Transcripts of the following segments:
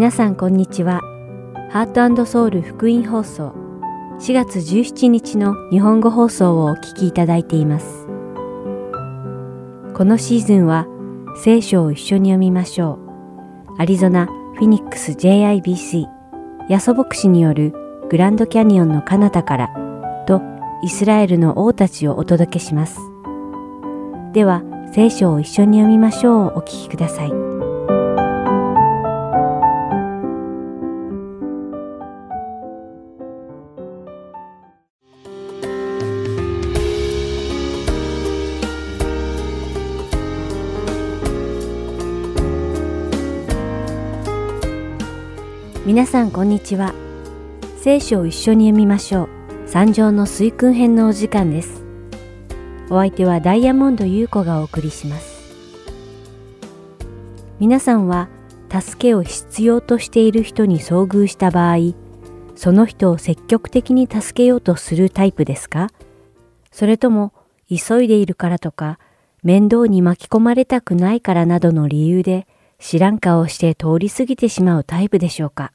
皆さんこんにちは。ハートソウル福音放送4月17日の日本語放送をお聞きいただいています。このシーズンは聖書を一緒に読みましょう。アリゾナ・フィニックス JIBC ヤソ牧師によるグランドキャニオンの彼方からとイスラエルの王たちをお届けします。では聖書を一緒に読みましょうお聞きください。皆さんこんにちは。聖書を一緒に読みましょう。三条の水訓編のお時間です。お相手はダイヤモンド優子がお送りします。皆さんは助けを必要としている人に遭遇した場合、その人を積極的に助けようとするタイプですか？それとも急いでいるからとか面倒に巻き込まれたくないからなどの理由で知らん顔をして通り過ぎてしまうタイプでしょうか？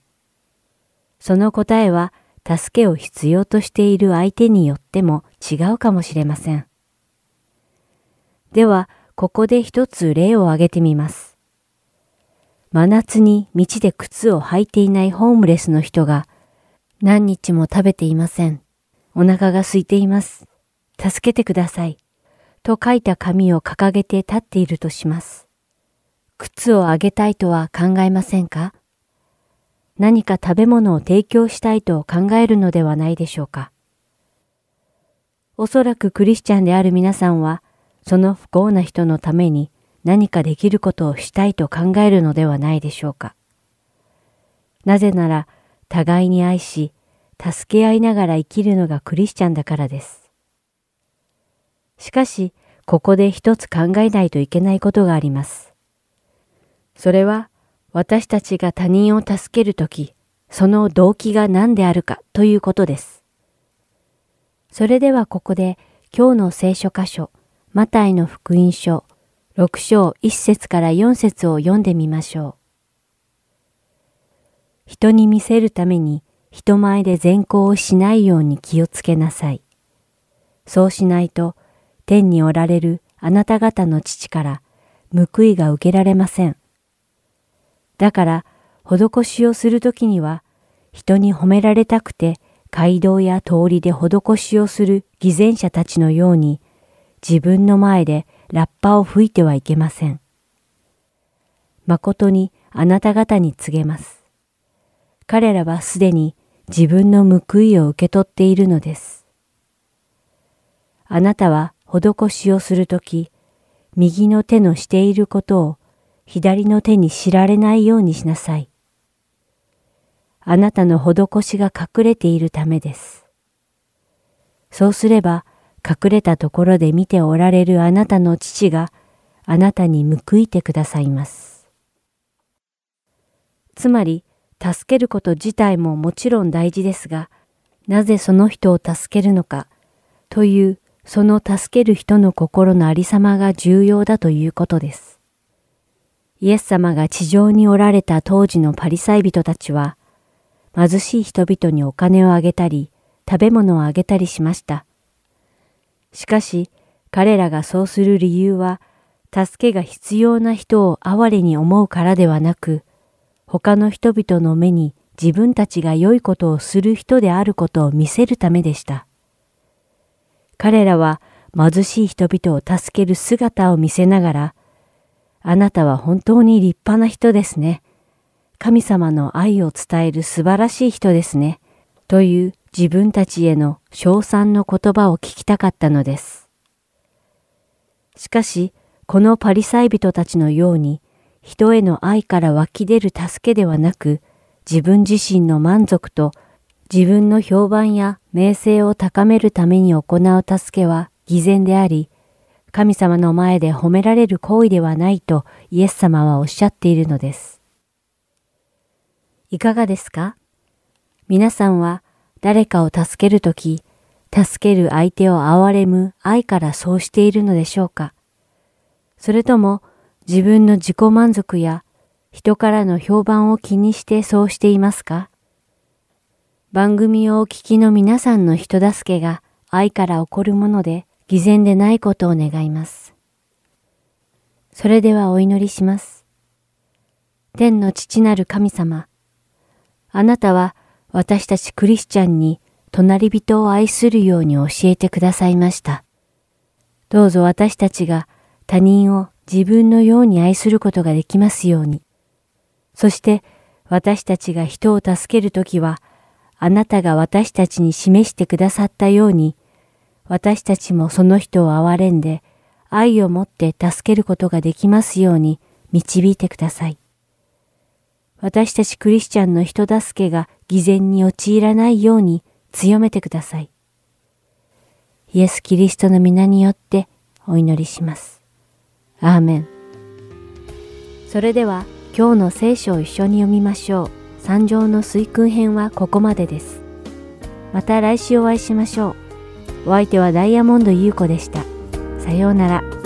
その答えは助けを必要としている相手によっても違うかもしれません。では、ここで一つ例を挙げてみます。真夏に道で靴を履いていないホームレスの人が何日も食べていません。お腹が空いています。助けてください。と書いた紙を掲げて立っているとします。靴をあげたいとは考えませんか？何か食べ物を提供したいと考えるのではないでしょうか。おそらくクリスチャンである皆さんは、その不幸な人のために何かできることをしたいと考えるのではないでしょうか。なぜなら、互いに愛し、助け合いながら生きるのがクリスチャンだからです。しかし、ここで一つ考えないといけないことがあります。それは、私たちが他人を助けるとき、その動機が何であるかということです。それではここで今日の聖書箇所、マタイの福音書6章1節から4節を読んでみましょう。人に見せるために人前で善行をしないように気をつけなさい。そうしないと天におられるあなた方の父から報いが受けられません。だから、施しをするときには、人に褒められたくて街道や通りで施しをする偽善者たちのように、自分の前でラッパを吹いてはいけません。誠にあなた方に告げます。彼らはすでに自分の報いを受け取っているのです。あなたは施しをするとき、右の手のしていることを左の手に知られないようにしなさい。あなたの施しが隠れているためです。そうすれば、隠れたところで見ておられるあなたの父があなたに報いてくださいます。つまり、助けること自体ももちろん大事ですが、なぜその人を助けるのかというその助ける人の心のありさまが重要だということです。イエス様が地上におられた当時のパリサイ人たちは、貧しい人々にお金をあげたり、食べ物をあげたりしました。しかし、彼らがそうする理由は、助けが必要な人を哀れに思うからではなく、他の人々の目に自分たちが良いことをする人であることを見せるためでした。彼らは貧しい人々を助ける姿を見せながら、あなたは本当に立派な人ですね。神様の愛を伝える素晴らしい人ですね。という自分たちへの称賛の言葉を聞きたかったのです。しかし、このパリサイ人たちのように、人への愛から湧き出る助けではなく、自分自身の満足と自分の評判や名声を高めるために行う助けは偽善であり、神様の前で褒められる行為ではないとイエス様はおっしゃっているのです。いかがですか？皆さんは誰かを助けるとき、助ける相手を憐れむ愛からそうしているのでしょうか？それとも自分の自己満足や人からの評判を気にしてそうしていますか？番組をお聞きの皆さんの人助けが愛から起こるもので偽善でないことを願います。それではお祈りします。天の父なる神様、あなたは私たちクリスチャンに隣人を愛するように教えてくださいました。どうぞ私たちが他人を自分のように愛することができますように。そして私たちが人を助けるときは、あなたが私たちに示してくださったように、私たちもその人を憐れんで、愛を持って助けることができますように導いてください。私たちクリスチャンの人助けが偽善に陥らないように強めてください。イエス・キリストの皆によってお祈りします。アーメン。それでは今日の聖書を一緒に読みましょう。三条の水訓編はここまでです。また来週お会いしましょう。お相手はダイヤモンド優子でした。さようなら。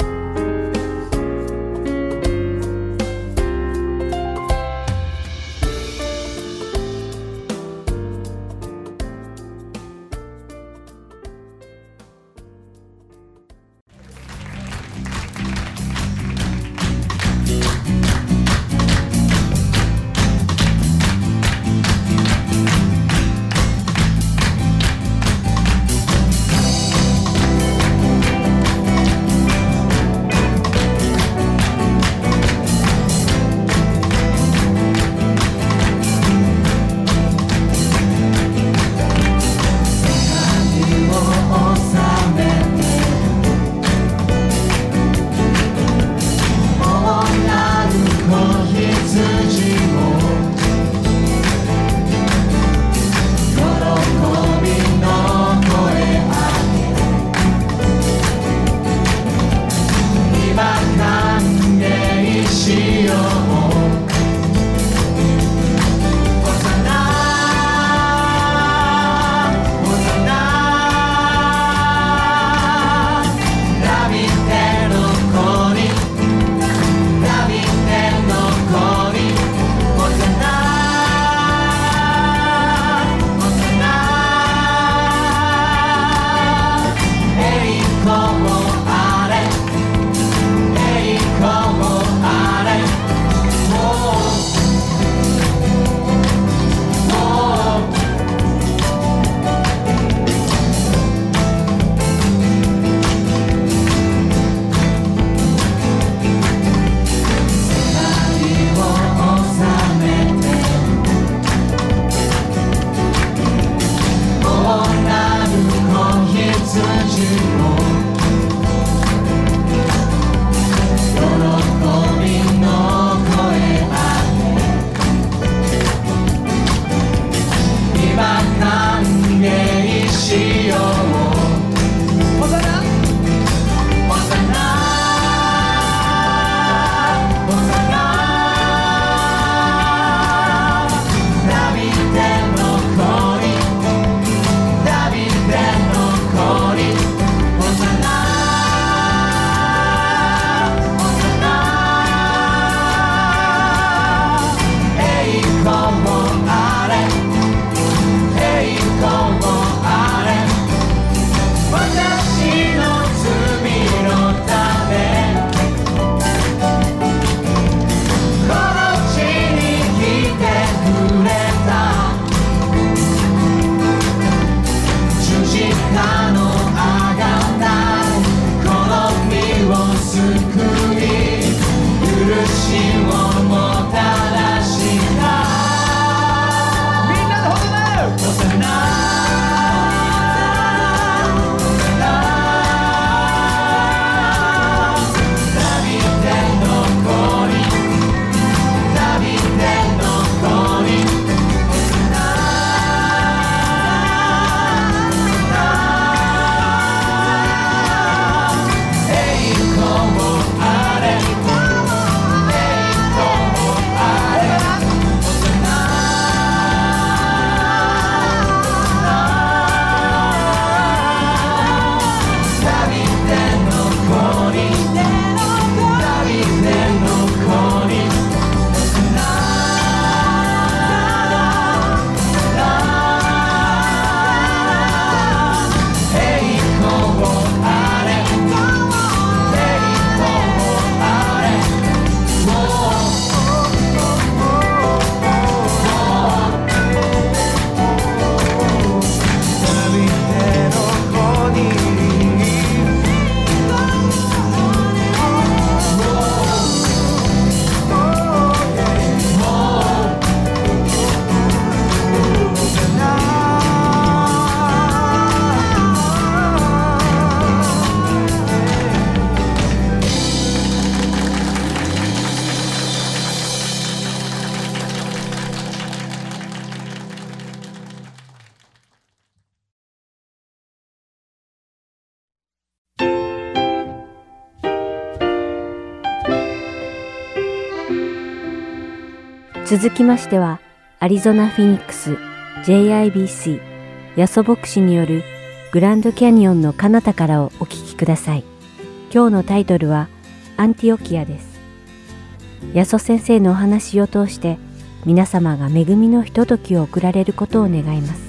続きましては、アリゾナ・フィニックス JIBC ヤソ牧師によるグランドキャニオンの彼方からをお聞きください。今日のタイトルはアンティオキアです。ヤソ先生のお話を通して皆様が恵みのひとときを送られることを願います。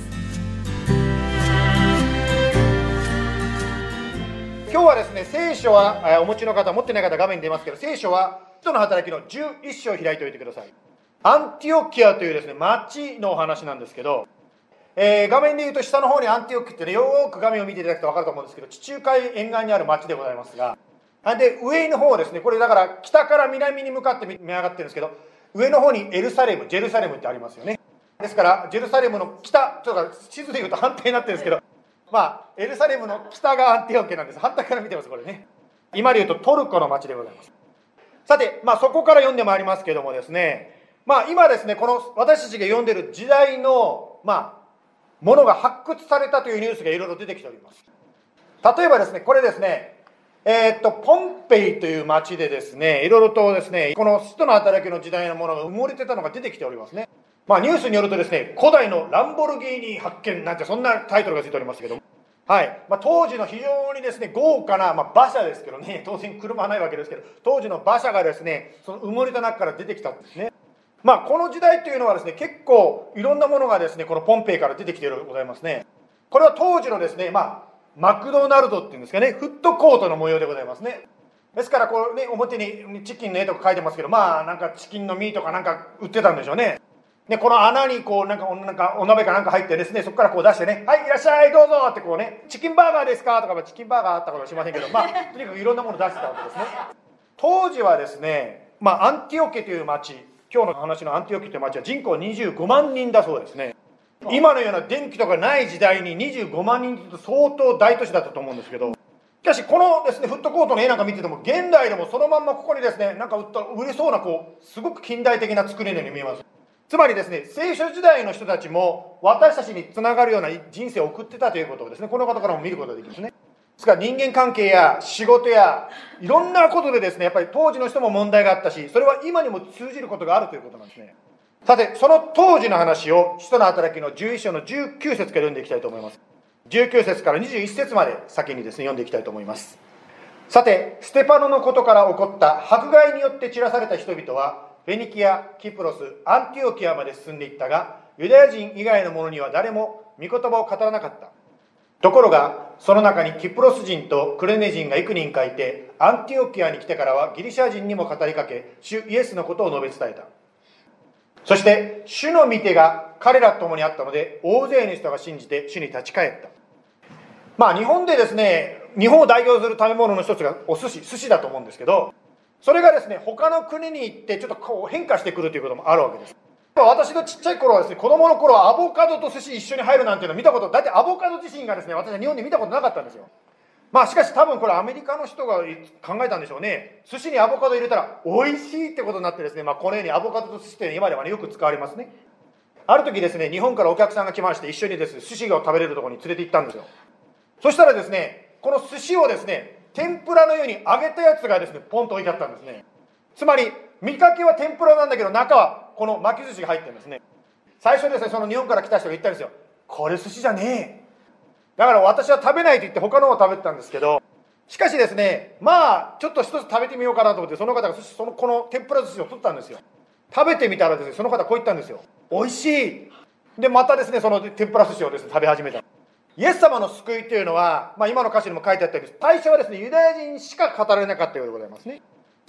今日はですね、聖書はお持ちの方、持ってない方画面に出ますけど、聖書は人の働きの11章を開いておいてください。アンティオキアというですね、町のお話なんですけど、えー、画面で言うと下の方にアンティオキってね、よーく画面を見ていただくと分かると思うんですけど、地中海沿岸にある町でございますが、で、上の方ですね、これだから北から南に向かって見上がってるんですけど、上の方にエルサレム、ジェルサレムってありますよね。ですから、ジェルサレムの北、と地図で言うと反対になってるんですけど、まあ、エルサレムの北がアンティオキアなんです。反対から見てます、これね。今で言うとトルコの町でございます。さて、まあそこから読んでまいりますけどもですね、まあ今ですね、この私たちが読んでる時代の、まあ、ものが発掘されたというニュースがいろいろ出てきております。例えばですね、これですね、えー、っと、ポンペイという町でですね、いろいろとですね、この使徒の働きの時代のものが埋もれてたのが出てきておりますね。まあニュースによるとですね、古代のランボルギーニ発見なんてそんなタイトルがついておりますけども、はい。まあ、当時の非常にですね、豪華な、まあ、馬車ですけどね、当然車はないわけですけど、当時の馬車がですね、その埋もれた中から出てきたんですね。まあ、この時代というのはですね、結構いろんなものがですね、このポンペイから出てきているございますね。これは当時のですね、まあ、マクドナルドっていうんですかね、フットコートの模様でございますね。ですから、こうね、表にチキンの絵とか書いてますけど、まあ、なんかチキンのミーとかなんか売ってたんでしょうね。で、この穴にこう、なんか、なんかお鍋かなんか入ってですね、そこからこう出してね、はい、いらっしゃい、どうぞってこうね、チキンバーガーですかとか、まあチキンバーガーあったかもしませんけど、まあ、とにかくいろんなもの出してたわけですね。当時はですね、まあ、アンティオケという町、今日の話のアンティオケという町は人口25万人だそうですね。今のような電気とかない時代に25万人と相当大都市だったと思うんですけど、しかしこのですね、フットコートの絵なんか見てても、現代でもそのまんまここにですね、なんか売った売れそうなこう、すごく近代的な作りのように見えます。つまりですね、聖書時代の人たちも私たちにつながるような人生を送ってたということをですね、この方からも見ることができますね。ですから人間関係や仕事やいろんなことでですね、やっぱり当時の人も問題があったし、それは今にも通じることがあるということなんですね。さて、その当時の話を、使徒の働きの11章の19節から読んでいきたいと思います。19節から21節まで先にですね、読んでいきたいと思います。さて、ステパノのことから起こった迫害によって散らされた人々は、フェニキア、キプロス、アンティオキアまで進んでいったが、ユダヤ人以外の者には誰も御言葉を語らなかった。ところが、その中にキプロス人とクレネ人が幾人かいて、アンティオキアに来てからはギリシャ人にも語りかけ、主イエスのことを述べ伝えた。そして、主の御手が彼らと共にあったので、大勢の人が信じて主に立ち返った。まあ、日本でですね、日本を代表する食べ物の一つがお寿司、寿司だと思うんですけど、それがですね、他の国に行ってちょっとこう変化してくるということもあるわけです。私のちっちゃい頃はですね、子供の頃はアボカドと寿司一緒に入るなんていうのを見たこと、だってアボカド自身がですね、私は日本で見たことなかったんですよ。まあしかし多分これアメリカの人が考えたんでしょうね。寿司にアボカド入れたら美味しいってことになってですね、まあこのようにアボカドと寿司って今ではね、よく使われますね。ある時ですね、日本からお客さんが来まして一緒にですね、寿司を食べれるところに連れて行ったんですよ。そしたらですね、この寿司をですね、天ぷらのように揚げたやつがですね、ポンと置いてあったんですね。つまり見かけは天ぷらなんだけど中はこの巻き寿司が入ってるんですね。最初ですねその日本から来た人が言ったんですよ。これ寿司じゃねえ。だから私は食べないと言って他のを食べてたんですけどしかしですねまあちょっと一つ食べてみようかなと思ってその方が寿司そのこの天ぷら寿司を取ったんですよ。食べてみたらですねその方こう言ったんですよ。美味しい。でまたですねその天ぷら寿司をですね食べ始めた。イエス様の救いというのは、まあ、今の歌詞にも書いてあったように最初はですねユダヤ人しか語られなかったようでございますね。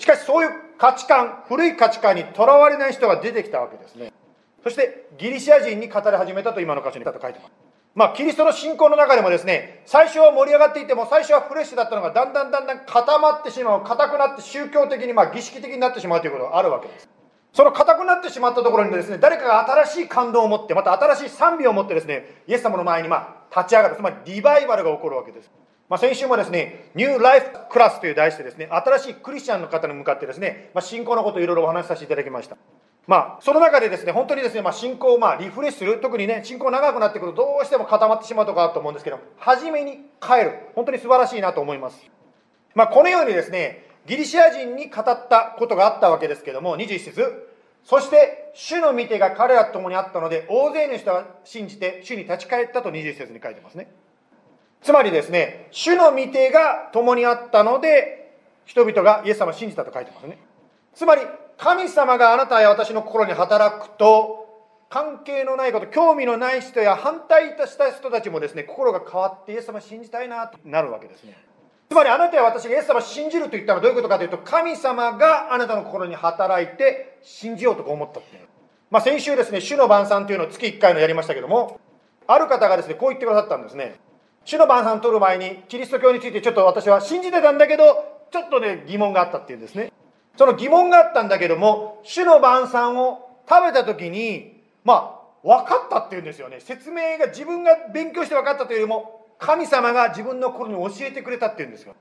しかしそういう価値観、古い価値観にとらわれない人が出てきたわけですね。そしてギリシア人に語り始めたと今の歌詞に書いてます。まあ、キリストの信仰の中でもですね、最初は盛り上がっていても、最初はフレッシュだったのが、だんだんだんだん固まってしまう、硬くなって宗教的に、まあ、儀式的になってしまうということがあるわけです。その硬くなってしまったところにですね、誰かが新しい感動を持って、また新しい賛美を持ってですね、イエス様の前に、まあ、立ち上がる、つまりリバイバルが起こるわけです。まあ、先週もですね、ニューライフクラスという題してですね、新しいクリスチャンの方に向かってですね、まあ、信仰のことをいろいろお話しさせていただきました。まあ、その中でですね、本当にですね、まあ、信仰をまあリフレッシュする、特にね、信仰長くなってくるとどうしても固まってしまうとかあると思うんですけど、初めに帰る。本当に素晴らしいなと思います。まあ、このようにですね、ギリシア人に語ったことがあったわけですけども、21節そして主の御手が彼らと共にあったので大勢の人が信じて主に立ち返ったと20節に書いてますねつまりですね主の御手が共にあったので人々がイエス様を信じたと書いてますね。つまり神様があなたや私の心に働くと関係のないこと興味のない人や反対した人たちもですね心が変わってイエス様を信じたいなとなるわけですね。つまりあなたや私がイエス様を信じると言ったのはどういうことかというと神様があなたの心に働いて信じようと思ったっていう。まあ、先週ですね主の晩餐というのを月1回のやりましたけどもある方がですねこう言ってくださったんですね。主の晩餐取る前にキリスト教についてちょっと私は信じてたんだけどちょっとね疑問があったっていうんですね。その疑問があったんだけども主の晩餐を食べた時にまあ分かったっていうんですよね。説明が自分が勉強して分かったというよりも神様が自分の心に教えてくれたっていうんですよ。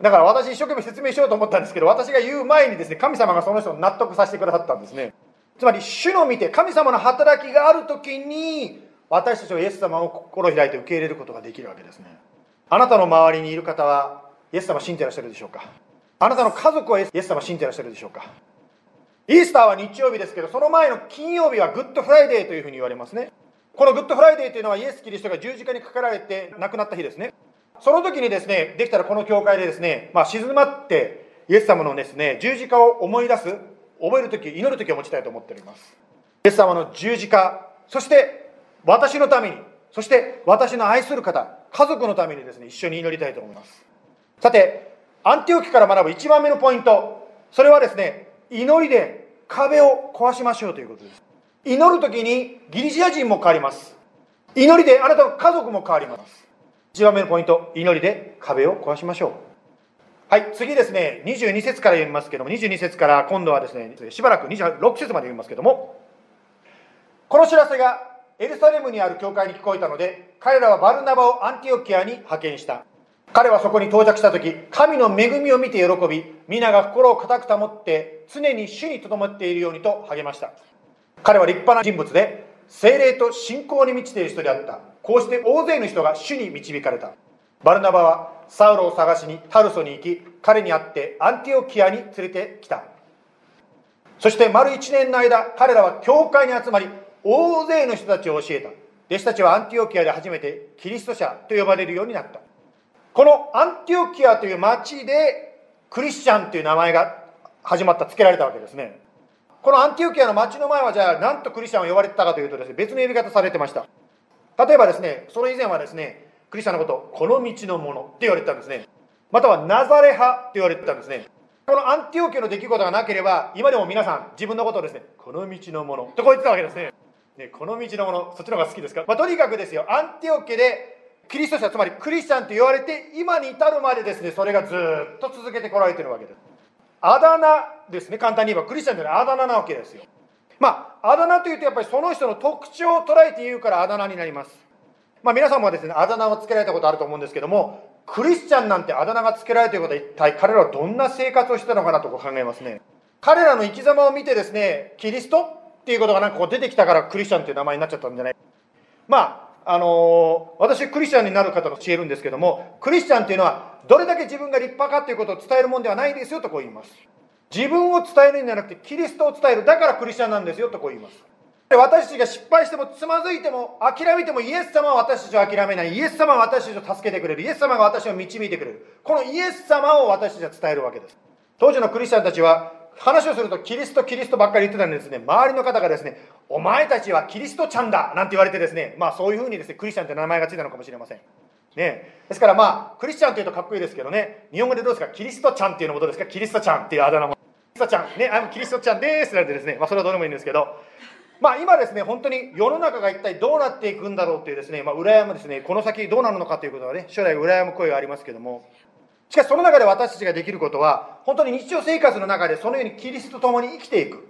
だから私一生懸命説明しようと思ったんですけど私が言う前にですね神様がその人を納得させてくださったんですね。つまり主の見て神様の働きがある時に私たちはイエス様を心開いて受け入れることができるわけですねあなたの周りにいる方はイエス様信じてらっしゃるでしょうか？あなたの家族はイエス様信じてらっしゃるでしょうか？イースターは日曜日ですけど、その前の金曜日は Good Friday というふうに言われますね。この Good Friday というのはイエス・キリストが十字架にかかられて亡くなった日ですね。その時にですね、できたらこの教会でですね、まあ、静まってイエス様のですね、十字架を思い出す、覚える時、祈る時を持ちたいと思っております。イエス様の十字架、そして私のために、そして私の愛する方、家族のためにですね、一緒に祈りたいと思います。さて、アンティオキから学ぶ一番目のポイント、それはですね、祈りで壁を壊しましょうということです。祈る時にギリシア人も変わります。祈りであなたの家族も変わります。1番目のポイント祈りで壁を壊しましょう。はい次ですね22節から読みますけども22節から今度はですねしばらく26節まで読みますけどもこの知らせがエルサレムにある教会に聞こえたので彼らはバルナバをアンティオキアに派遣した。彼はそこに到着した時神の恵みを見て喜び皆が心を固く保って常に主にとどまっているようにと励ました。彼は立派な人物で精霊と信仰に満ちている人であった。こうして大勢の人が主に導かれた。バルナバはサウロを探しにタルソに行き彼に会ってアンティオキアに連れてきた。そして丸1年の間彼らは教会に集まり大勢の人たちを教えた。弟子たちはアンティオキアで初めてキリスト者と呼ばれるようになった。このアンティオキアという町でクリスチャンという名前が始まった付けられたわけですね。このアンティオキアの町の前はじゃあ何とクリスチャンを呼ばれてたかというとですね別の呼び方されてました。例えばですねそれ以前はですねクリスチャンのことこの道のものって言われてたんですね。またはナザレ派って言われてたんですね。このアンティオキアの出来事がなければ今でも皆さん自分のことをですねこの道のものとこう言ってたわけですね。ねこの道のものそっちの方が好きですか、まあ、とにかくですよアンティオキアでキリスト者つまりクリスチャンと言われて今に至るまでですねそれがずっと続けてこられてるわけです。あだ名ですね簡単に言えばクリスチャンというのはあだ名なわけですよ。まああだ名というとやっぱりその人の特徴を捉えて言うからあだ名になります。まあ皆さんもですねあだ名をつけられたことあると思うんですけどもクリスチャンなんてあだ名がつけられていることは一体彼らはどんな生活をしてたのかなと考えますね。彼らの生き様を見てですねキリスト？っていうことがなんかこう出てきたからクリスチャンっていう名前になっちゃったんじゃない？まああの私クリスチャンになる方と教えるんですけどもクリスチャンっていうのはどれだけ自分が立派かということを伝えるもんではないですよとこう言います。自分を伝えるんじゃなくてキリストを伝える。だからクリスチャンなんですよとこう言います。私たちが失敗してもつまずいても諦めてもイエス様は私たちを諦めない。イエス様は私たちを助けてくれる。イエス様が私を導いてくれる。このイエス様を私たちは伝えるわけです。当時のクリスチャンたちは話をするとキリストキリストばっかり言ってたんですね。周りの方がですねお前たちはキリストちゃんだなんて言われてですねまあそういうふうにですねクリスチャンって名前がついたのかもしれません。ね、ですからまあクリスチャンというとかっこいいですけどね日本語でどうですか？キリストちゃんっていうのもどうですか？キリストちゃんっていうあだ名も。キリストちゃんねあのキリストちゃんですなってですねまあそれはどうでもいいんですけど。まあ今ですね本当に世の中が一体どうなっていくんだろうっていうですねまあ羨むですね。この先どうなるのかということはね将来羨む声がありますけども。しかしその中で私たちができることは本当に日常生活の中でそのようにキリストと共に生きていく。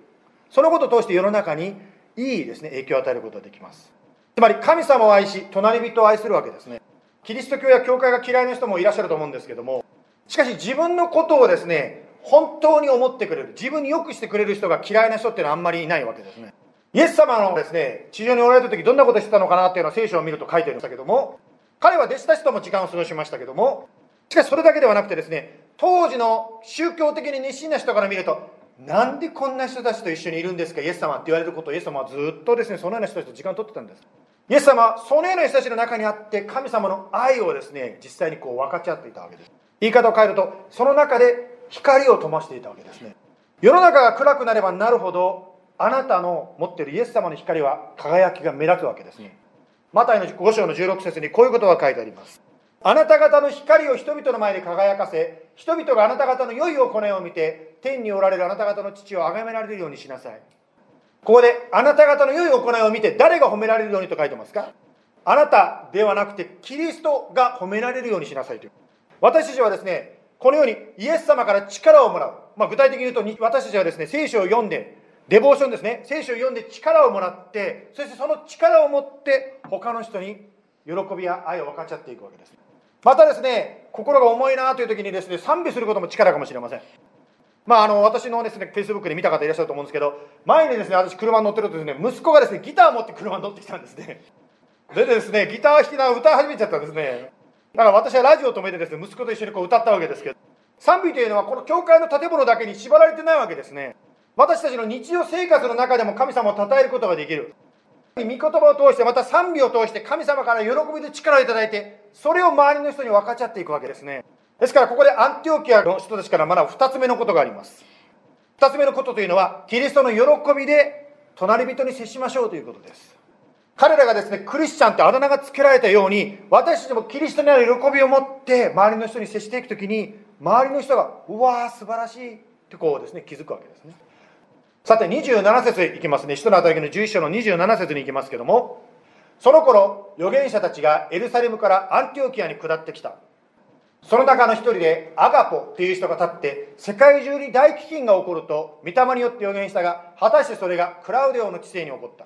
そのことを通して世の中にいいですね影響を与えることができます。つまり神様を愛し隣人を愛するわけですね。キリスト教や教会が嫌いな人もいらっしゃると思うんですけどもしかし自分のことをですね本当に思ってくれる自分に良くしてくれる人が嫌いな人っていうのはあんまりいないわけですね。イエス様のですね地上におられた時どんなことしてたのかなっていうのは聖書を見ると書いてるんだけども彼は弟子たちとも時間を過ごしましたけどもしかしそれだけではなくてですね当時の宗教的に熱心な人から見るとなんでこんな人たちと一緒にいるんですかイエス様って言われることをイエス様はずっとですねそのような人たちと時間を取ってたんです。イエス様はそのような人たちの中にあって神様の愛をですね実際にこう分かち合っていたわけです。言い方を変えるとその中で光を灯していたわけですね。世の中が暗くなればなるほどあなたの持っているイエス様の光は輝きが目立つわけですね。マタイの5章の16節にこういうことが書いてあります。あなた方の光を人々の前で輝かせ人々があなた方の良い行いを見て天におられるあなた方の父を崇められるようにしなさい。ここであなた方の良い行いを見て誰が褒められるようにと書いてますか？あなたではなくてキリストが褒められるようにしなさいという。私たちはですねこのようにイエス様から力をもらう、まあ、具体的に言うと私たちはですね聖書を読んでデボーションですね。聖書を読んで力をもらってそしてその力を持って他の人に喜びや愛を分かち合っていくわけです。またですね心が重いなという時にですね賛美することも力かもしれませんまあ、あの私のですね、フェイスブックで見た方いらっしゃると思うんですけど、前にですね、私車に乗ってるとですね、息子がですね、ギターを持って車に乗ってきたんですね。でですね、ギター弾きながら歌い始めちゃったんですね。だから私はラジオを止めてですね、息子と一緒にこう歌ったわけですけど、賛美というのはこの教会の建物だけに縛られてないわけですね。私たちの日常生活の中でも神様を称えることができる。御言葉を通して、また賛美を通して神様から喜びで力をいいて、それを周りの人に分かち合っていくわけですね。ですからここでアンティオキアの人たちから学ぶ2つ目のことがあります。2つ目のことというのは、キリストの喜びで隣人に接しましょうということです。彼らがですね、クリスチャンってあだ名が付けられたように、私たちもキリストにある喜びを持って周りの人に接していくときに、周りの人が、うわー、素晴らしいってこうですね、気づくわけですね。さて、27節いきますね。使徒の働きの11章の27節に行きますけども、その頃、預言者たちがエルサレムからアンティオキアに下ってきた。その中の一人でアガポっていう人が立って世界中に大飢饉が起こると御霊によって予言したが果たしてそれがクラウデオの知性に起こった。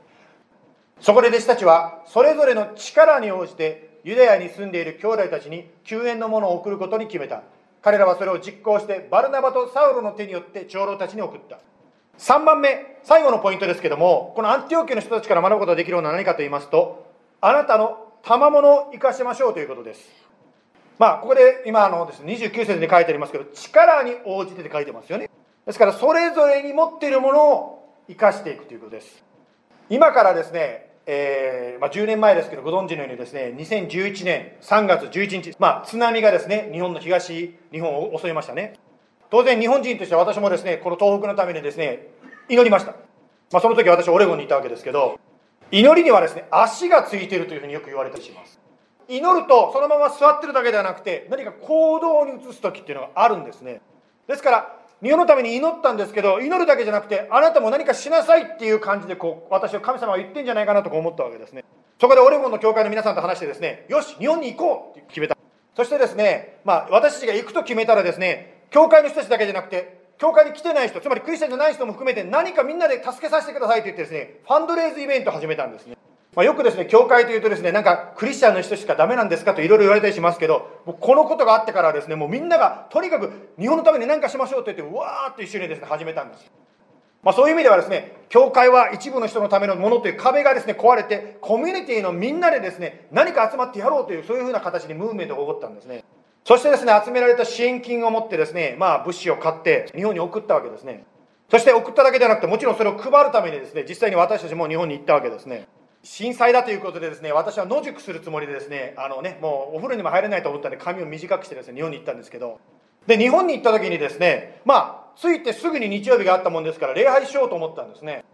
そこで弟子たちはそれぞれの力に応じてユダヤに住んでいる兄弟たちに救援のものを送ることに決めた。彼らはそれを実行してバルナバとサウロの手によって長老たちに送った。3番目最後のポイントですけどもこのアンティオキの人たちから学ぶことができるのは何かと言いますとあなたの賜物を生かしましょうということですまあ、ここで今のです、ね、29節に書いてありますけど、力に応じてって書いてますよね。ですから、それぞれに持っているものを生かしていくということです。今からですね、えー、まあ、10年前ですけど、ご存知のようにですね、2011年3月11日、まあ、津波がですね、日本の東日本を襲いましたね。当然、日本人としては私もですね、この東北のためにですね、祈りました。まあ、その時私、オレゴンにいたわけですけど、祈りにはですね、足がついているというふうによく言われたりします。祈るとそのまま座ってるだけではなくて何か行動に移す時っていうのがあるんですねですから日本のために祈ったんですけど祈るだけじゃなくてあなたも何かしなさいっていう感じでこう私は神様が言ってんじゃないかなと思ったわけですねそこでオレゴンの教会の皆さんと話してですねよし日本に行こうって決めたそしてですねまあ私たちが行くと決めたらですね教会の人たちだけじゃなくて教会に来てない人つまりクリスチャンじゃない人も含めて何かみんなで助けさせてくださいと言ってですねファンドレイズイベントを始めたんですねまあ、よくですね、教会というとですね、なんかクリスチャンの人しかダメなんですかといろいろ言われたりしますけど、もうこのことがあってからですね、もうみんながとにかく日本のために何かしましょうと言って、うわーっと一緒にですね、始めたんです。まあ、そういう意味ではですね、教会は一部の人のためのものという壁がですね、壊れて、コミュニティのみんなでですね、何か集まってやろうという、そういうふうな形にムーブメントが起こったんですね。そしてですね、集められた支援金を持ってですね、まあ物資を買って日本に送ったわけですね。そして送っただけではなくて、もちろんそれを配るためにですね、実際に私たちも日本に行ったわけですね。震災だということでですね私は野宿するつもりでですねあのねもうお風呂にも入れないと思ったんで髪を短くしてですね日本に行ったんですけどで日本に行った時にですねまあ着いてすぐに日曜日があったもんですから礼拝しようと思ったんですね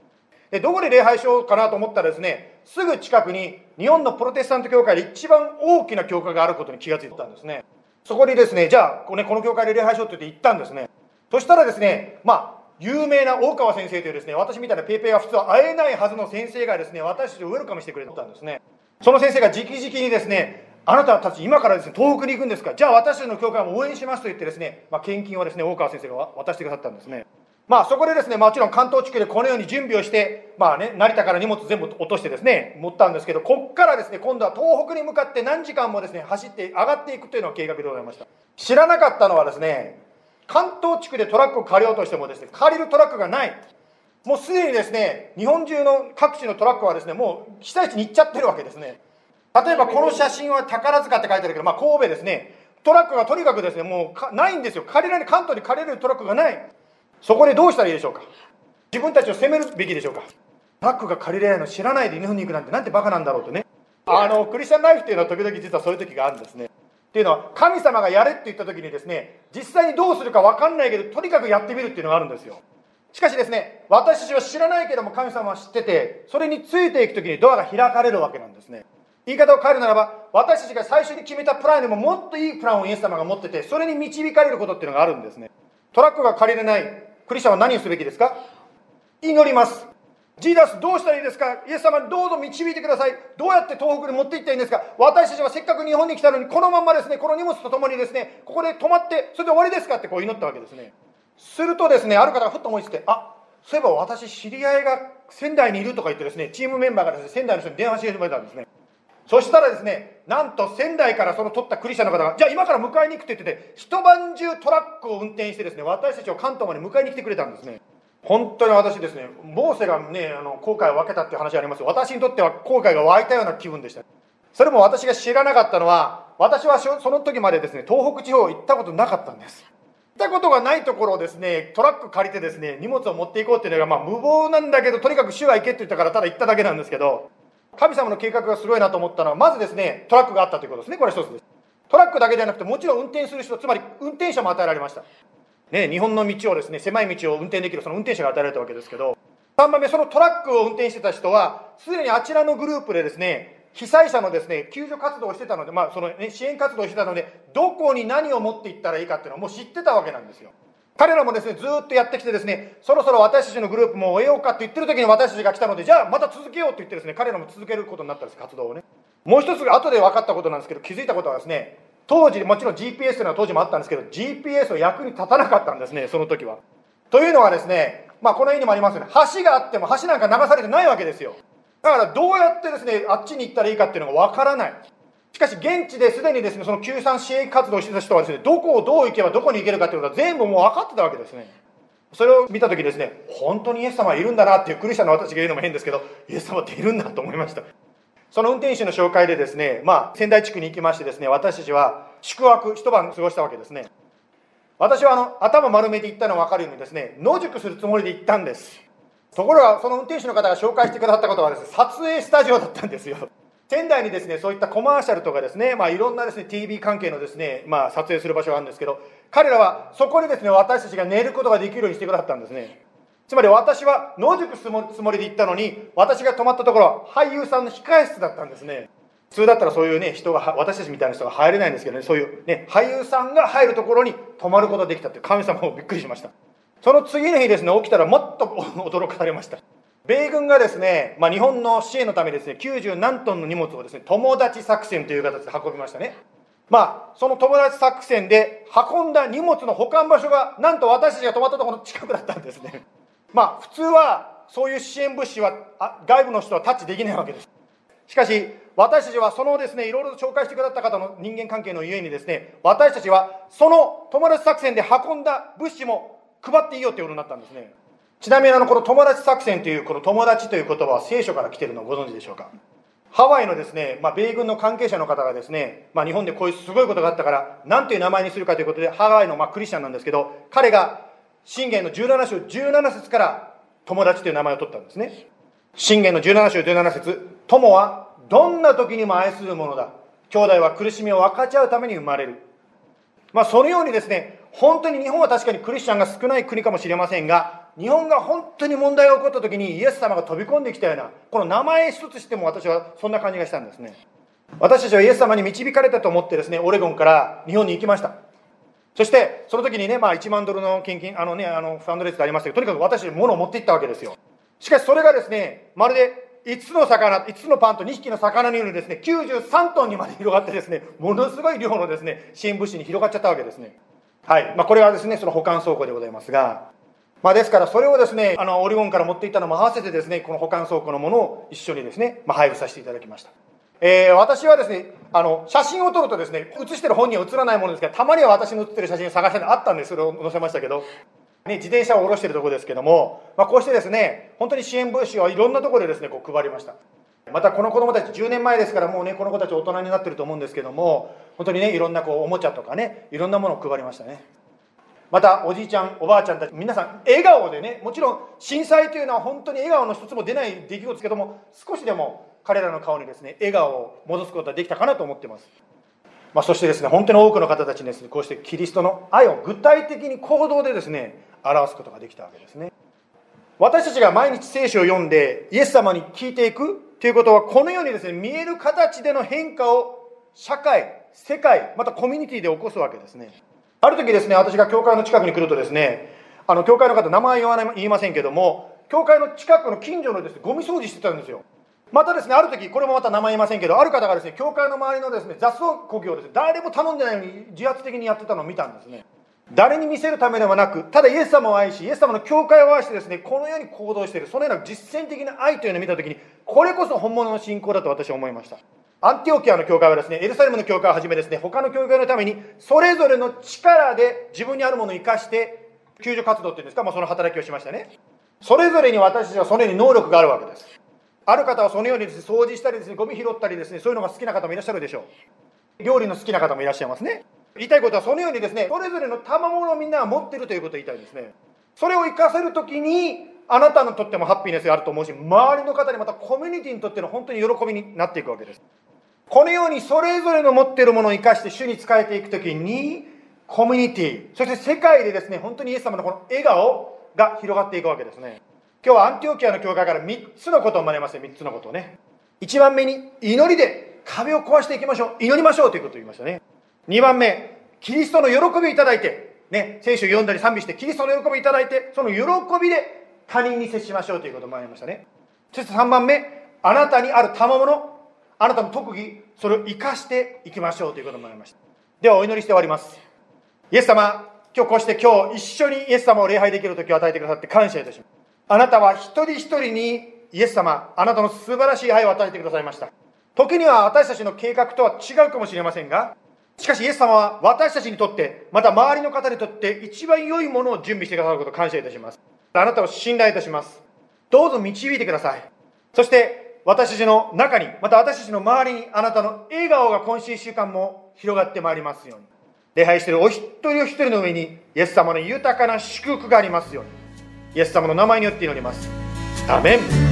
でどこで礼拝しようかなと思ったらですねすぐ近くに日本のプロテスタント教会で一番大きな教会があることに気がついたんですねそこにですねじゃあこの,、教会で礼拝しようって言って行ったんですねそしたらですねまあ有名な大川先生というですね、私みたいなペーペーが普通は会えないはずの先生がですね、私たちをウェルカムしてくれたんですね。その先生が直々にですね、あなたたち今からですね、東北に行くんですかじゃあ私たちの教会も応援しますと言ってですね、まあ、献金をですね、大川先生が渡してくださったんですね。まあそこでですね、もちろん関東地区でこのように準備をして、まあね、成田から荷物全部落としてですね、持ったんですけど、こっからですね、今度は東北に向かって何時間もですね、走って上がっていくというのが計画でございました。知らなかったのはですね、関東地区でトラックを借りようとしてもですね、借りるトラックがない。もうすでにですね、日本中の各地のトラックはですね、もう被災地に行っちゃってるわけですね。例えばこの写真は宝塚って書いてあるけど、まあ神戸ですね、トラックがとにかくですね、もうないんですよ。借りられ、関東に借りれるトラックがない。そこでどうしたらいいでしょうか？自分たちを責めるべきでしょうか？タックが借りれないの知らないで日本に行くなんてなんてバカなんだろうとね。あのクリスチャンライフっていうのは時々実はそういう時があるんですね。っていうのは神様がやれって言った時にですね実際にどうするか分かんないけどとにかくやってみるっていうのがあるんですよ。しかしですね私たちは知らないけども神様は知っててそれについていく時にドアが開かれるわけなんですね。言い方を変えるならば私たちが最初に決めたプランでももっといいプランをイエス様が持っててそれに導かれることっていうのがあるんですね。トラックが借りれない。クリスチャンは何をすべきですか？祈ります。ジーダスどうしたらいいですか？イエス様どうぞ導いてください。どうやって東北に持って行ったらいいんですか？私たちはせっかく日本に来たのにこのまんまですね。この荷物とともにですね。ここで泊まってそれで終わりですか？ってこう祈ったわけですね。するとですねある方がふっと思いついてあそういえば私知り合いが仙台にいるとか言ってですねチームメンバーがですね仙台の人に電話し始めたんですね。そしたらですね、なんと仙台からその取ったクリスチャンの方が、じゃあ今から迎えに行くって言ってて、一晩中トラックを運転してですね、私たちを関東まで迎えに来てくれたんですね。本当に私ですね、モーセがね、あの後悔を分けたっていう話あります私にとっては後悔が湧いたような気分でした。それも私が知らなかったのは、私はその時までですね、東北地方行ったことなかったんです。行ったことがないところをですね、トラック借りてですね、荷物を持っていこうっていうのが、まあ無謀なんだけど、とにかく主は行けって言ったから、ただ行っただけなんですけど、神様の計画がすごいなと思ったのは、まずですね、トラックがあったということですね。これ一つです。トラックだけではなくて、もちろん運転する人、つまり運転者も与えられました。ね、日本の道をですね、狭い道を運転できるその運転者が与えられたわけですけど、3番目、そのトラックを運転してた人は、すでにあちらのグループでですね、被災者のですね、救助活動をしてたので、まあ、その、ね、支援活動をしてたので、どこに何を持っていったらいいかっていうのはもう知ってたわけなんですよ。彼らもですね、ずっとやってきてですね、そろそろ私たちのグループも終えようかって言ってる時に私たちが来たので、じゃあまた続けようって言ってですね、彼らも続けることになったんです、活動をね。もう一つ後で分かったことなんですけど、気づいたことはですね、当時、もちろん GPS というのは当時もあったんですけど、GPS は役に立たなかったんですね、その時は。というのはですね、まあこの絵にもありますよね、橋があっても橋なんか流されてないわけですよ。だからどうやってですね、あっちに行ったらいいかっていうのが分からない。しかし現地ですでにですね、その救済支援活動をしてた人はですね、どこをどう行けばどこに行けるかっていうのが全部もう分かってたわけですね。それを見た時ですね、本当にイエス様いるんだなっていうクリスチャンの私が言うのも変ですけど、イエス様っているんだと思いました。その運転手の紹介でですね、まあ、仙台地区に行きましてですね、私たちは宿泊、一晩過ごしたわけですね。私はあの頭丸めて行ったの分かるようにですね、野宿するつもりで行ったんです。ところが、その運転手の方が紹介してくださったことはですね、撮影スタジオだったんですよ。仙台にですね、そういったコマーシャルとかですね、まあ、いろんなですね、TV 関係のですね、まあ、撮影する場所があるんですけど、彼らはそこにですね、私たちが寝ることができるようにしてくださったんですね。つまり私は野宿すつもりで行ったのに、私が泊まったところは俳優さんの控え室だったんですね。普通だったらそういうね、人が、私たちみたいな人が入れないんですけどね、そういうね、俳優さんが入るところに泊まることができたって神様もびっくりしました。その次の日ですね、起きたらもっと 驚かされました。米軍がですね、まあ、日本の支援のためですね、90何トンの荷物をですね、友達作戦という形で運びましたね。まあ、その友達作戦で運んだ荷物の保管場所が、なんと私たちが泊まったところの近くだったんですね。まあ、普通は、そういう支援物資は外部の人はタッチできないわけです。しかし、私たちはそのですね、いろいろと紹介してくださった方の人間関係のゆえにですね、私たちはその友達作戦で運んだ物資も配っていいよということになったんですね。ちなみにあのこの友達作戦というこの友達という言葉は聖書から来ているのをご存知でしょうか？ハワイのですね、まあ、米軍の関係者の方がですね、まあ、日本でこういうすごいことがあったから何という名前にするかということでハワイのまあクリスチャンなんですけど彼が信玄の17章17節から友達という名前を取ったんですね。信玄の17章17節友はどんな時にも愛するものだ。兄弟は苦しみを分かち合うために生まれる。まあ、そのようにですね本当に日本は確かにクリスチャンが少ない国かもしれませんが日本が本当に問題が起こった時にイエス様が飛び込んできたようなこの名前一つしても私はそんな感じがしたんですね。私たちはイエス様に導かれたと思ってですねオレゴンから日本に行きました。そしてその時にね、まあ、1万ドルの献金あのねあのファンドレスがありましたけどとにかく私物を持っていったわけですよ。しかしそれがですねまるで5つの魚5つのパンと2匹の魚のようにですね93トンにまで広がってですねものすごい量のですね支援物資に広がっちゃったわけですね。はい、まあ、これはですねその保管倉庫でございますがまあ、ですからそれをですねあのオリゴンから持っていったのも合わせてですねこの保管倉庫のものを一緒にですね、まあ、配布させていただきました、えー、私はですねあの写真を撮るとですね写してる本には写らないものですからたまには私の写ってる写真を探してあったんですそれを載せましたけどね、自転車を下ろしてるところですけども、まあ、こうしてですね本当に支援物資をいろんなところでですねこう配りました。またこの子供たち10年前ですからもうねこの子たち大人になってると思うんですけども本当にねいろんなこうおもちゃとかねいろんなものを配りましたね。またおじいちゃんおばあちゃんたち皆さん笑顔でねもちろん震災というのは本当に笑顔の一つも出ない出来事ですけども少しでも彼らの顔にですね笑顔を戻すことができたかなと思ってます、まあ、そしてですね本当に多くの方たちにですねこうしてキリストの愛を具体的に行動でですね表すことができたわけですね。私たちが毎日聖書を読んでイエス様に聞いていくということはこのようにですね見える形での変化を社会世界またコミュニティで起こすわけですね。ある時ですね、私が教会の近くに来るとですね、あの、教会の方、名前言わない、言いませんけども、教会の近くの近所のですね、ゴミ掃除してたんですよ。またですね、ある時、これもまた名前言いませんけど、ある方がですね、教会の周りのですね、雑草こぎをですね、誰も頼んでないのに自発的にやってたのを見たんですね。誰に見せるためではなく、ただイエス様を愛し、イエス様の教会を愛してですね、このように行動している、そのような実践的な愛というのを見たときに、これこそ本物の信仰だと私は思いました。アンティオキアの教会はですね、エルサレムの教会をはじめですね、他の教会のために、それぞれの力で自分にあるものを生かして、救助活動っていうんですか、まあ、その働きをしましたね。それぞれに私たちはそのように能力があるわけです。ある方はそのようにです、ね、掃除したりですね、ゴミ拾ったりですね、そういうのが好きな方もいらっしゃるでしょう。料理の好きな方もいらっしゃいますね。言いたいことはそのようにですね、それぞれの賜物をみんなが持ってるということを言いたいですね。それを生かせるときに、あなたにとってもハッピーネスがあると思うし、周りの方にまたコミュニティにとっての本当に喜びになっていくわけです。このようにそれぞれの持っているものを生かして主に仕えていくときに、コミュニティ、そして世界でですね、本当にイエス様のこの笑顔が広がっていくわけですね。今日はアンティオキアの教会から3つのことを学びますよ、3つのことをね。1番目に、祈りで壁を壊していきましょう。祈りましょうということを言いましたね。2番目、キリストの喜びをいただいて、ね、聖書を読んだり賛美して、キリストの喜びをいただいて、その喜びで他人に接しましょうということを学びましたね。そして3番目、あなたにある賜物、あなたの特技それを生かしていきましょうということもありました。ではお祈りして終わります。イエス様今日こうして今日一緒にイエス様を礼拝できる時を与えてくださって感謝いたします。あなたは一人一人にイエス様あなたの素晴らしい愛を与えてくださいました。時には私たちの計画とは違うかもしれませんがしかしイエス様は私たちにとってまた周りの方にとって一番良いものを準備してくださることを感謝いたします。あなたを信頼いたします。どうぞ導いてください。そして私たちの中に、また私たちの周りにあなたの笑顔が今週1週間も広がってまいりますように。礼拝しているお一人お一人の上に、イエス様の豊かな祝福がありますように。イエス様の名前によって祈ります。アメン。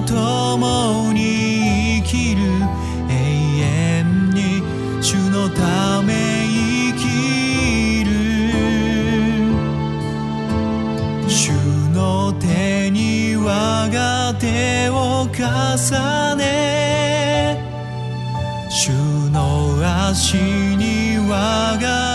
共に生きる。永遠に主のため生きる。主の手に我が手を重ね。主の足に我が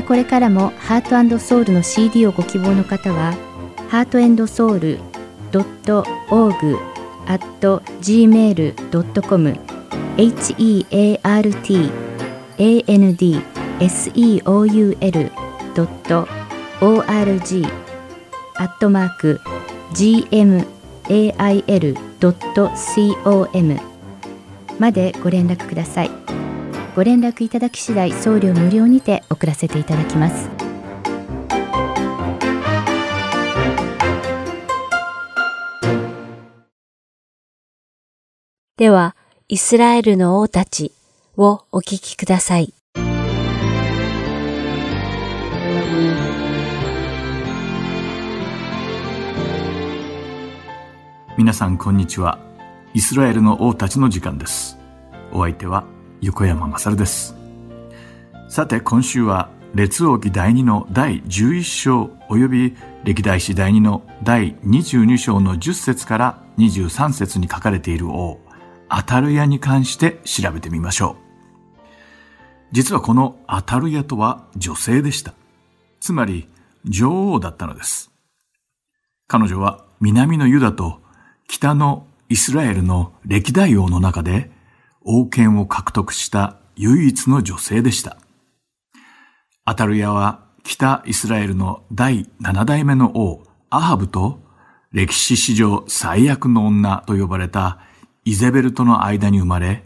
たこれからもハートソウルの CD をご希望の方は、ハートソウル .org at gmail.com heart and seoul.org アットマーク gmail.com までご連絡ください。ご連絡いただき次第送料無料にて送らせていただきます。では、イスラエルの王たちをお聞きください。皆さんこんにちは。イスラエルの王たちの時間です。お相手は横山勝です。さて今週は列王記第2の第11章及び歴代史第2の第22章の10節から23節に書かれている王アタルヤに関して調べてみましょう。実はこのアタルヤとは女性でした。つまり女王だったのです。彼女は南のユダと北のイスラエルの歴代王の中で王権を獲得した唯一の女性でした。アタルヤは北イスラエルの第7代目の王アハブと歴史史上最悪の女と呼ばれたイゼベルとの間に生まれ、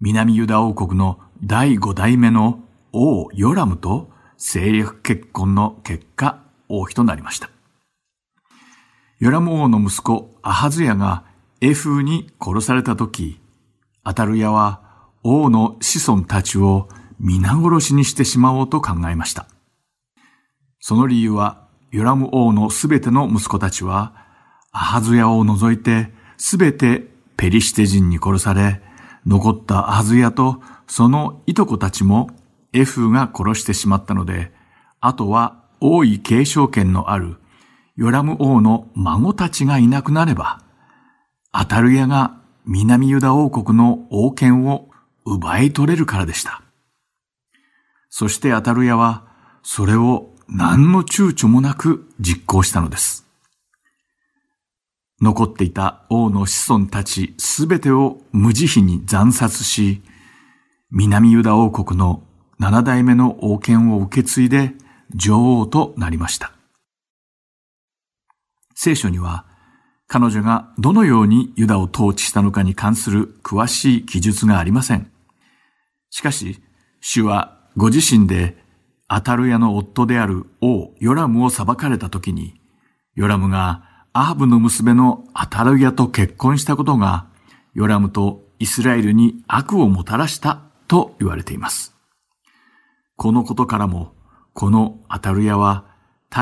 南ユダ王国の第5代目の王ヨラムと政略結婚の結果、王妃となりました。ヨラム王の息子アハズヤがエフに殺された時、アタルヤは王の子孫たちを皆殺しにしてしまおうと考えました。その理由は、ヨラム王のすべての息子たちは、アハズヤを除いてすべてペリシテ人に殺され、残ったアハズヤとそのいとこたちもエフが殺してしまったので、あとは王位継承権のあるヨラム王の孫たちがいなくなれば、アタルヤが南ユダ王国の王権を奪い取れるからでした。そしてアタルヤはそれを何の躊躇もなく実行したのです。残っていた王の子孫たちすべてを無慈悲に惨殺し、南ユダ王国の七代目の王権を受け継いで女王となりました。聖書には彼女がどのようにユダを統治したのかに関する詳しい記述がありません。しかし、主はご自身でアタルヤの夫である王ヨラムを裁かれた時に、ヨラムがアハブの娘のアタルヤと結婚したことが、ヨラムとイスラエルに悪をもたらしたと言われています。このことからも、このアタルヤは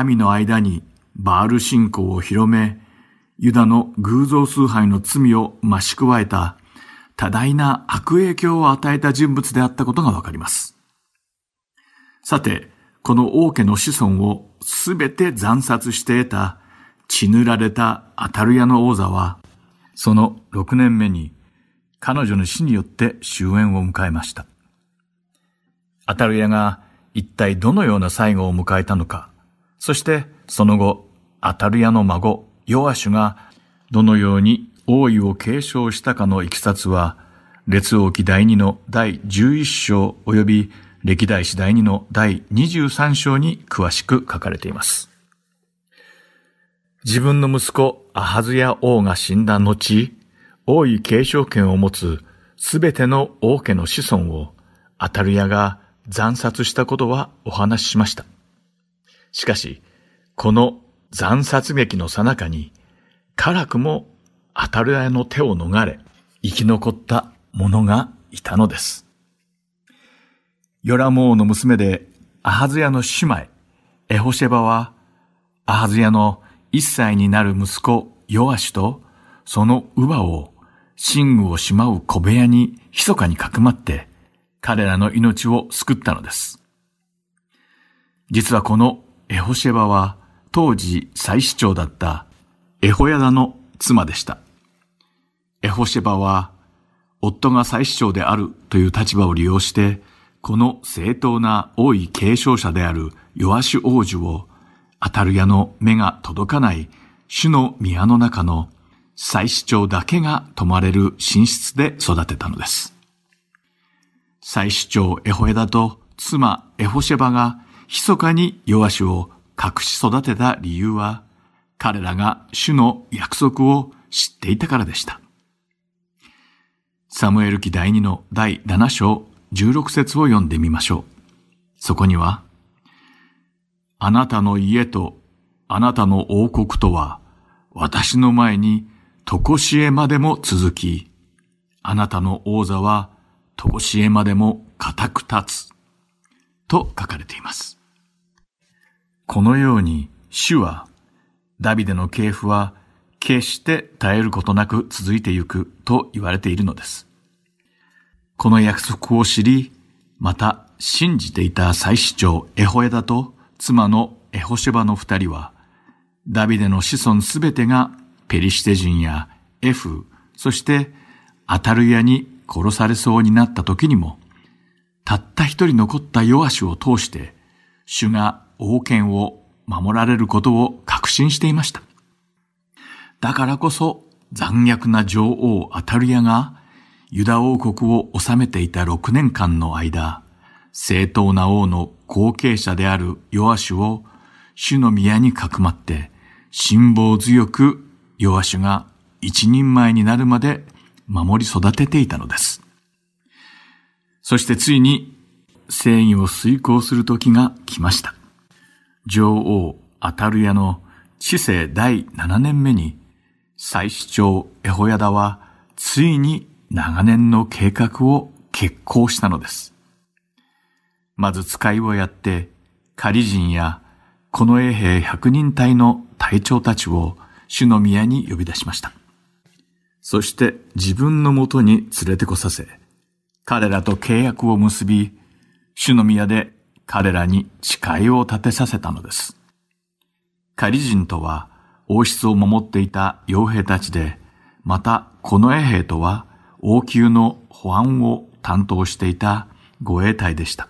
民の間にバール信仰を広め、ユダの偶像崇拝の罪を増し加えた多大な悪影響を与えた人物であったことがわかります。さて、この王家の子孫をすべて惨殺して得た血塗られたアタルヤの王座は、その6年目に彼女の死によって終焉を迎えました。アタルヤが一体どのような最後を迎えたのか、そしてその後、アタルヤの孫、ヨアシュがどのように王位を継承したかのいきさつは、列王記第2の第11章及び歴代史第2の第23章に詳しく書かれています。自分の息子アハズヤ王が死んだ後、王位継承権を持つすべての王家の子孫をアタルヤが惨殺したことはお話ししました。しかし、この惨殺劇の最中に、辛くもアタルヤの手を逃れ、生き残った者がいたのです。ヨラモ王の娘でアハズヤの姉妹、エホシェバは、アハズヤの一歳になる息子ヨアシとその乳母を寝具をしまう小部屋に密かにかくまって彼らの命を救ったのです。実はこのエホシェバは当時祭司長だったエホヤダの妻でした。エホシェバは夫が祭司長であるという立場を利用してこの正当な王位継承者であるヨアシュ王子を、アタルヤの目が届かない主の宮の中の祭司長だけが泊まれる寝室で育てたのです。祭司長エホエダと妻エホシェバが密かにヨアシュを隠し育てた理由は、彼らが主の約束を知っていたからでした。サムエル記第2の第7章16節を読んでみましょう。そこには、あなたの家とあなたの王国とは、私の前に常しえまでも続き、あなたの王座は常しえまでも固く立つ、と書かれています。このように主は、ダビデの系譜は決して絶えることなく続いてゆくと言われているのです。この約束を知り、また信じていた祭司長エホエダと妻のエホシェバの二人は、ダビデの子孫すべてがペリシテ人やエフ、そしてアタルヤに殺されそうになった時にも、たった一人残ったヨアシを通して、主が王権を守られることを確信していました。だからこそ残虐な女王アタルヤがユダ王国を治めていた6年間の間、正当な王の後継者であるヨアシュを主の宮にかくまって、辛抱強くヨアシュが一人前になるまで守り育てていたのです。そしてついに正義を遂行する時が来ました。女王アタルヤの知性第7年目に祭司長エホヤダはついに長年の計画を決行したのです。まず使いをやって、仮人やこの衛兵百人隊の隊長たちを主の宮に呼び出しました。そして自分のもとに連れてこさせ、彼らと契約を結び、主の宮で彼らに誓いを立てさせたのです。仮人とは王室を守っていた傭兵たちで、またこの衛兵とは王宮の保安を担当していた護衛隊でした。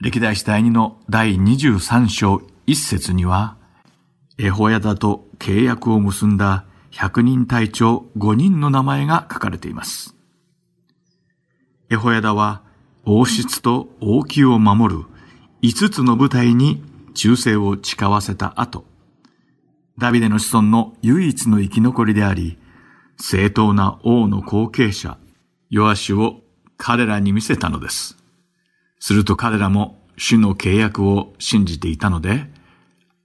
歴代史第2の第23章1節には、エホヤダと契約を結んだ百人隊長5人の名前が書かれています。エホヤダは王室と王宮を守る5つの部隊に忠誠を誓わせた後、ダビデの子孫の唯一の生き残りであり、正当な王の後継者、ヨアシュを彼らに見せたのです。すると彼らも主の契約を信じていたので、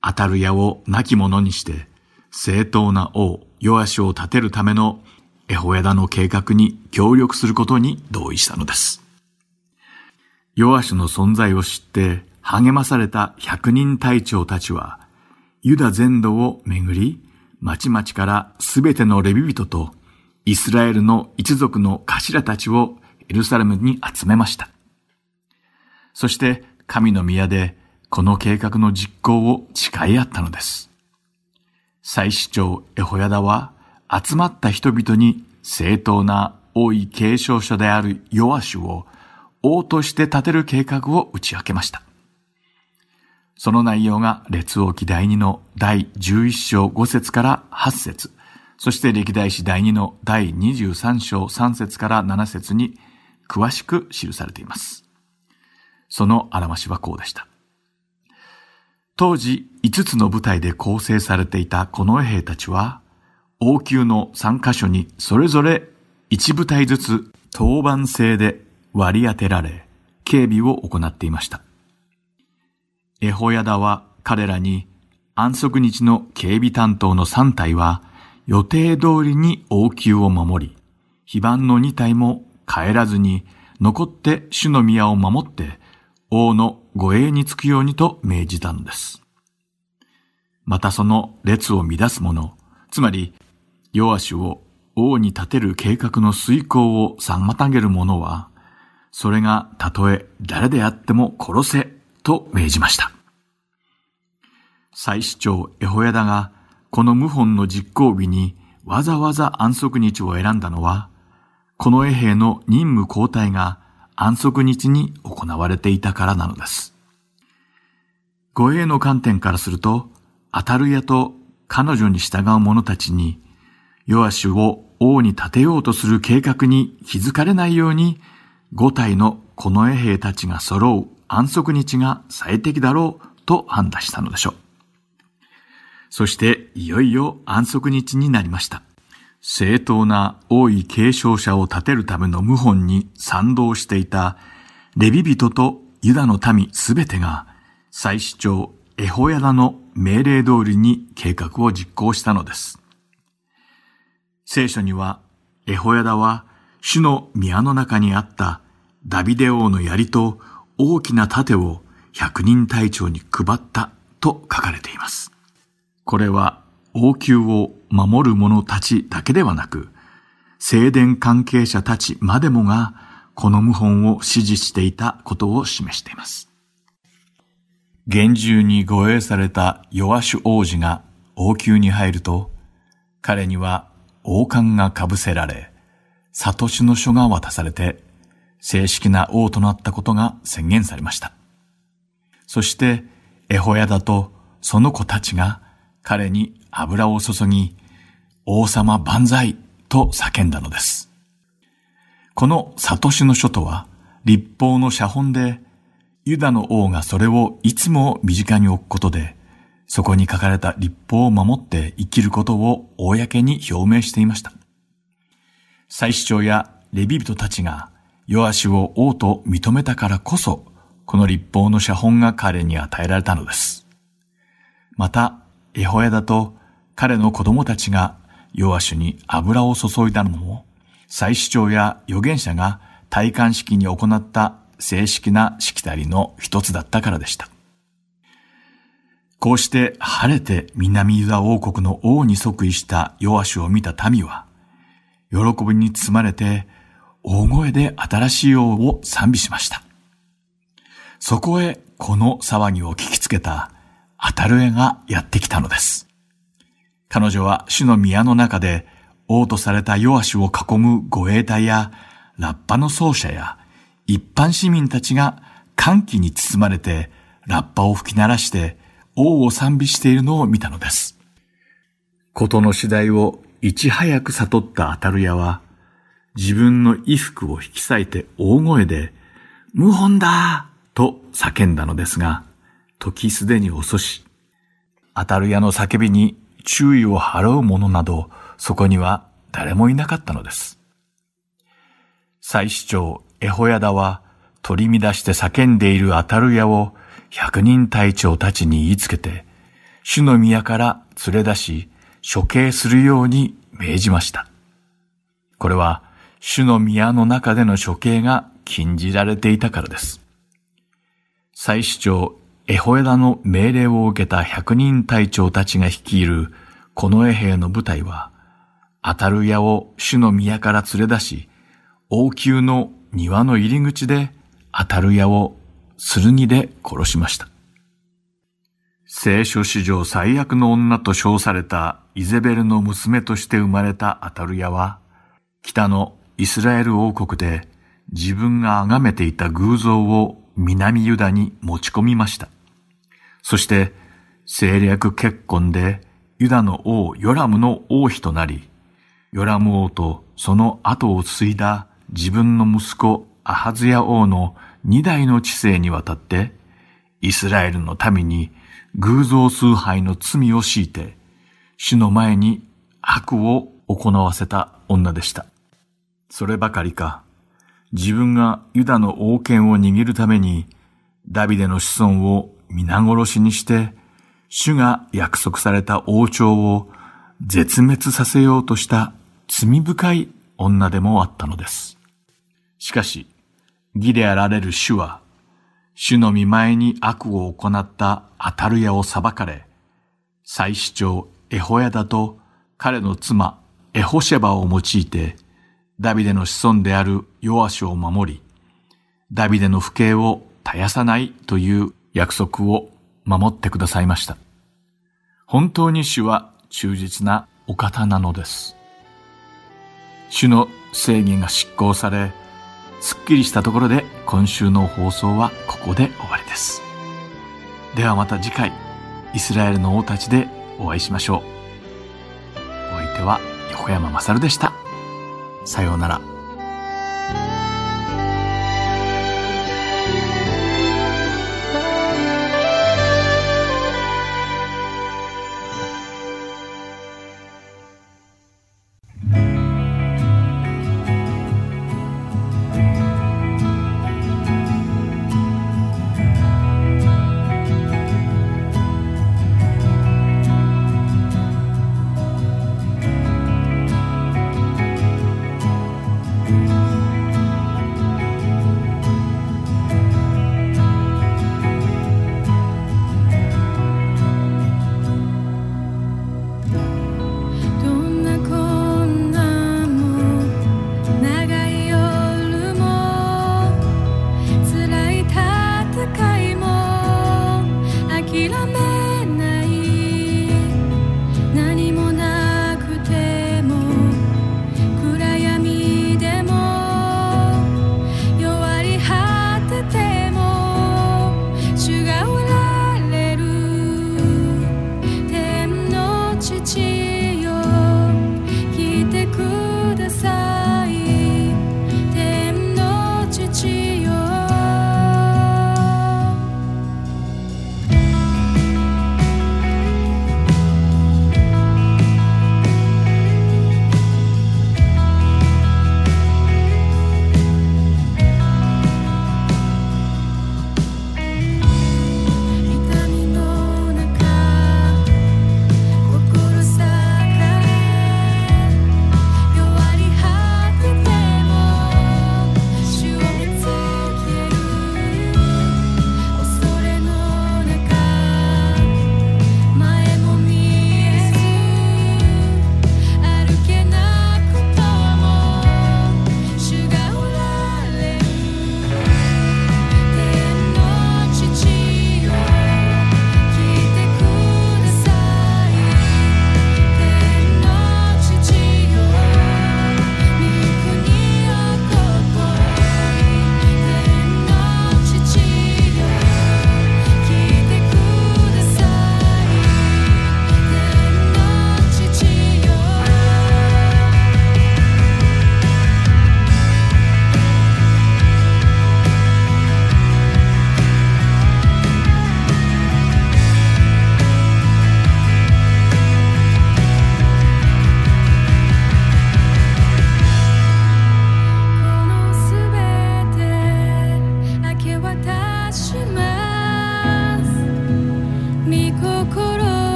当たる矢を亡き者にして、正当な王、ヨアシュを立てるためのエホヤダの計画に協力することに同意したのです。ヨアシュの存在を知って励まされた百人隊長たちは、ユダ全土を巡り、町々からすべてのレビ人とイスラエルの一族の頭たちをエルサレムに集めました。そして神の宮でこの計画の実行を誓い合ったのです。祭司長エホヤダは集まった人々に正当な王位継承者であるヨアシュを王として立てる計画を打ち明けました。その内容が列王記第2の第11章5節から8節そして歴代史第2の第23章3節から7節に詳しく記されています。そのあらましはこうでした。当時5つの部隊で構成されていたこの兵たちは、王宮の3カ所にそれぞれ1部隊ずつ当番制で割り当てられ、警備を行っていました。エホヤダは彼らに安息日の警備担当の3体は予定通りに王宮を守り、非番の2体も帰らずに残って主の宮を守って王の護衛につくようにと命じたのです。またその列を乱す者、つまり、ヨアシュを王に立てる計画の遂行を妨げる者は、それがたとえ誰であっても殺せと命じました。祭司長エホヤダがこの謀反の実行日にわざわざ安息日を選んだのは、この衛兵の任務交代が安息日に行われていたからなのです。護衛の観点からすると、アタルヤと彼女に従う者たちに、ヨアシュを王に立てようとする計画に気づかれないように、五体の近衛兵たちが揃う安息日が最適だろうと判断したのでしょう。そしていよいよ安息日になりました。正当な王位継承者を立てるための謀反に賛同していたレビ人とユダの民すべてが祭司長エホヤダの命令通りに計画を実行したのです。聖書にはエホヤダは主の宮の中にあったダビデ王の槍と大きな盾を百人隊長に配ったと書かれています。これは王宮を守る者たちだけではなく、聖殿関係者たちまでもがこの謀反を支持していたことを示しています。厳重に護衛されたヨアシュ王子が王宮に入ると、彼には王冠が被せられ、サトシの書が渡されて、正式な王となったことが宣言されました。そして、エホヤダとその子たちが彼に油を注ぎ、王様万歳と叫んだのです。このサトシの書とは、立法の写本で、ユダの王がそれをいつも身近に置くことで、そこに書かれた立法を守って生きることを公に表明していました。祭司長やレビ人たちがヨアシを王と認めたからこそ、この立法の写本が彼に与えられたのです。また、エホヤだと彼の子供たちがヨアシュに油を注いだのも、祭司長や預言者が戴冠式に行った正式なしきたりの一つだったからでした。こうして晴れて南ユダ王国の王に即位したヨアシュを見た民は、喜びに包まれて大声で新しい王を賛美しました。そこへこの騒ぎを聞きつけたアタルエがやってきたのです。彼女は主の宮の中で王とされたヨアシュを囲む護衛隊やラッパの奏者や一般市民たちが歓喜に包まれてラッパを吹き鳴らして王を賛美しているのを見たのです。ことの次第をいち早く悟ったアタルヤは自分の衣服を引き裂いて大声で、謀反だと叫んだのですが、時すでに遅し、当たる屋の叫びに注意を払う者など、そこには誰もいなかったのです。祭司長エホヤダは取り乱して叫んでいる当たる屋を百人隊長たちに言いつけて、主の宮から連れ出し、処刑するように命じました。これは、主の宮の中での処刑が禁じられていたからです。祭司長エホエダの命令を受けた百人隊長たちが率いるこの衛兵の部隊は、アタルヤを主の宮から連れ出し、王宮の庭の入り口でアタルヤを剣で殺しました。聖書史上最悪の女と称されたイゼベルの娘として生まれたアタルヤは、北のイスラエル王国で自分が崇めていた偶像を南ユダに持ち込みました。そして政略結婚でユダの王ヨラムの王妃となり、ヨラム王とその後を継いだ自分の息子アハズヤ王の二代の知性にわたって、イスラエルの民に偶像崇拝の罪を強いて、主の前に悪を行わせた女でした。そればかりか、自分がユダの王権を握るために、ダビデの子孫を皆殺しにして、主が約束された王朝を絶滅させようとした罪深い女でもあったのです。しかし、義であられる主は、主の見前に悪を行ったアタルヤを裁かれ、祭司長エホヤダと彼の妻エホシェバを用いて、ダビデの子孫であるヨアシを守り、ダビデの父兄を絶やさないという約束を守ってくださいました。本当に主は忠実なお方なのです。主の正義が執行され、すっきりしたところで今週の放送はここで終わりです。ではまた次回、イスラエルの王たちでお会いしましょう。お相手は横山まさるでした。さようなら。